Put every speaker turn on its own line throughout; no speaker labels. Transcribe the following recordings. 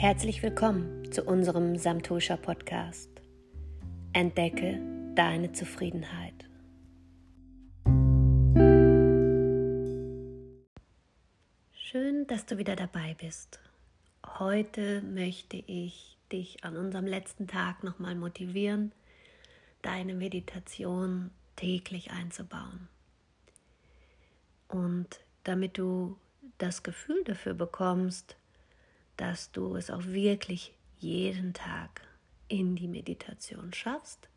Herzlich willkommen zu unserem Samtosha Podcast. Entdecke deine Zufriedenheit. Schön, dass du wieder dabei bist. Heute möchte ich dich an unserem letzten Tag nochmal motivieren, deine Meditation täglich einzubauen. Und damit du das Gefühl dafür bekommst, dass du es auch wirklich jeden Tag in die Meditation schaffst,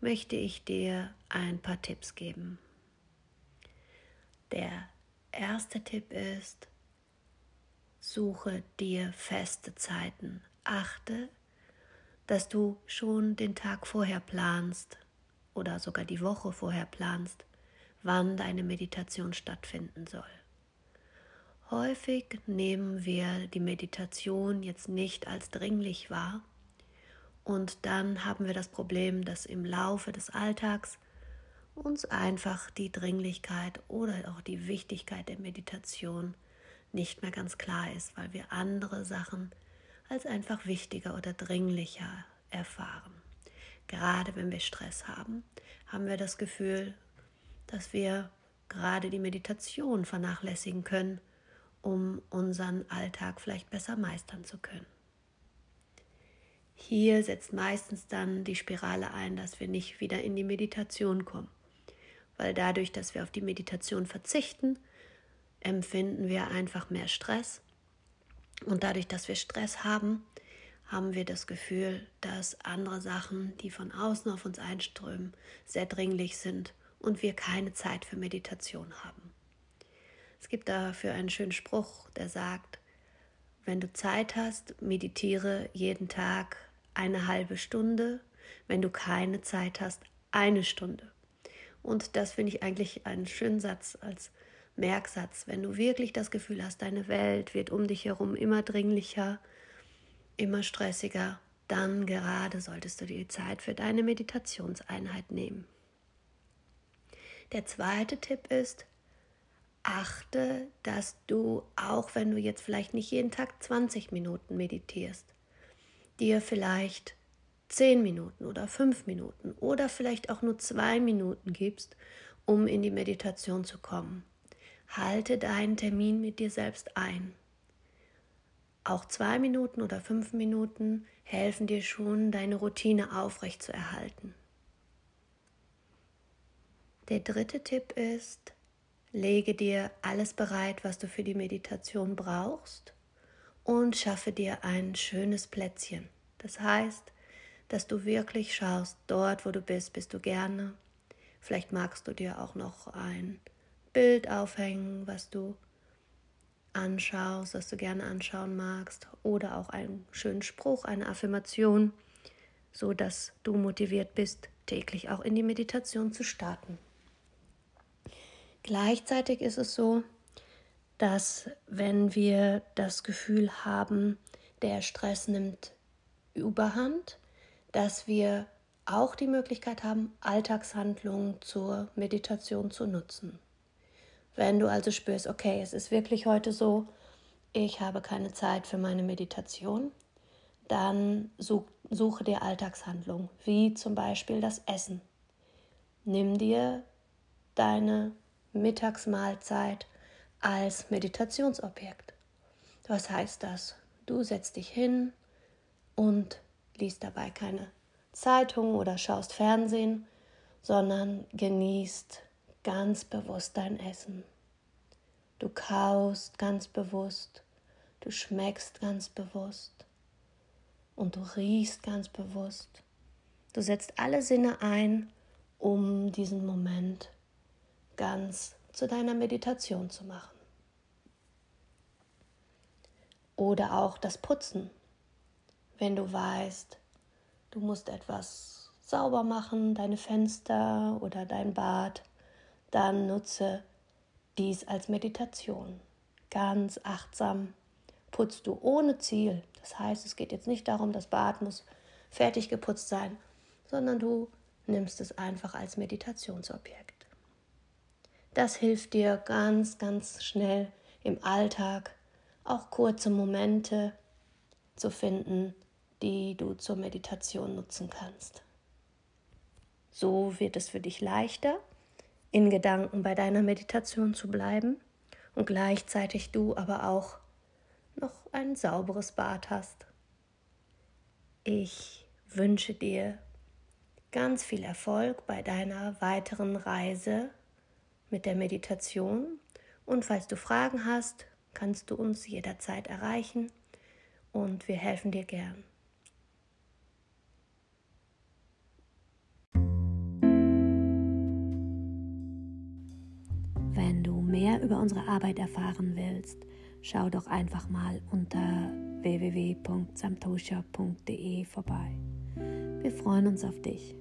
möchte ich dir ein paar Tipps geben. Der erste Tipp ist, suche dir feste Zeiten. Achte, dass du schon den Tag vorher planst oder sogar die Woche vorher planst, wann deine Meditation stattfinden soll. Häufig nehmen wir die Meditation jetzt nicht als dringlich wahr und dann haben wir das Problem, dass im Laufe des Alltags uns einfach die Dringlichkeit oder auch die Wichtigkeit der Meditation nicht mehr ganz klar ist, weil wir andere Sachen als einfach wichtiger oder dringlicher erfahren. Gerade wenn wir Stress haben, haben wir das Gefühl, dass wir gerade die Meditation vernachlässigen können um unseren Alltag vielleicht besser meistern zu können. Hier setzt meistens dann die Spirale ein, dass wir nicht wieder in die Meditation kommen, weil dadurch, dass wir auf die Meditation verzichten, empfinden wir einfach mehr Stress und dadurch, dass wir Stress haben, haben wir das Gefühl, dass andere Sachen, die von außen auf uns einströmen, sehr dringlich sind und wir keine Zeit für Meditation haben. Es gibt dafür einen schönen Spruch, der sagt, wenn du Zeit hast, meditiere jeden Tag eine halbe Stunde, wenn du keine Zeit hast, eine Stunde. Und das finde ich eigentlich einen schönen Satz als Merksatz. Wenn du wirklich das Gefühl hast, deine Welt wird um dich herum immer dringlicher, immer stressiger, dann gerade solltest du dir die Zeit für deine Meditationseinheit nehmen. Der zweite Tipp ist, achte, dass du, auch wenn du jetzt vielleicht nicht jeden Tag 20 Minuten meditierst, dir vielleicht 10 Minuten oder 5 Minuten oder vielleicht auch nur 2 Minuten gibst, um in die Meditation zu kommen. Halte deinen Termin mit dir selbst ein. Auch 2 Minuten oder 5 Minuten helfen dir schon, deine Routine aufrechtzuerhalten. Der dritte Tipp ist, Lege dir alles bereit, was du für die Meditation brauchst und schaffe dir ein schönes Plätzchen. Das heißt, dass du wirklich schaust, dort, wo du bist, bist du gerne. Vielleicht magst du dir auch noch ein Bild aufhängen, was du anschaust, was du gerne anschauen magst, oder auch einen schönen Spruch, eine Affirmation, so dass du motiviert bist, täglich auch in die Meditation zu starten. Gleichzeitig ist es so, dass wenn wir das Gefühl haben, der Stress nimmt überhand, dass wir auch die Möglichkeit haben, Alltagshandlungen zur Meditation zu nutzen. Wenn du also spürst, okay, es ist wirklich heute so, ich habe keine Zeit für meine Meditation, dann suche dir Alltagshandlungen, wie zum Beispiel das Essen. Nimm dir deine Mittagsmahlzeit als Meditationsobjekt. Was heißt das? Du setzt dich hin und liest dabei keine Zeitung oder schaust Fernsehen, sondern genießt ganz bewusst dein Essen. Du kaust ganz bewusst, du schmeckst ganz bewusst und du riechst ganz bewusst. Du setzt alle Sinne ein, um diesen Moment ganz zu deiner Meditation zu machen. Oder auch das Putzen. Wenn du weißt, du musst etwas sauber machen, deine Fenster oder dein Bad, dann nutze dies als Meditation. Ganz achtsam putzt du ohne Ziel. Das heißt, es geht jetzt nicht darum, das Bad muss fertig geputzt sein, sondern du nimmst es einfach als Meditationsobjekt. Das hilft dir ganz, ganz schnell im Alltag, auch kurze Momente zu finden, die du zur Meditation nutzen kannst. So wird es für dich leichter, in Gedanken bei deiner Meditation zu bleiben und gleichzeitig du aber auch noch ein sauberes Bad hast. Ich wünsche dir ganz viel Erfolg bei deiner weiteren Reise mit der Meditation und falls du Fragen hast, kannst du uns jederzeit erreichen und wir helfen dir gern. Wenn du mehr über unsere Arbeit erfahren willst, schau doch einfach mal unter www.samtosha.de vorbei. Wir freuen uns auf dich.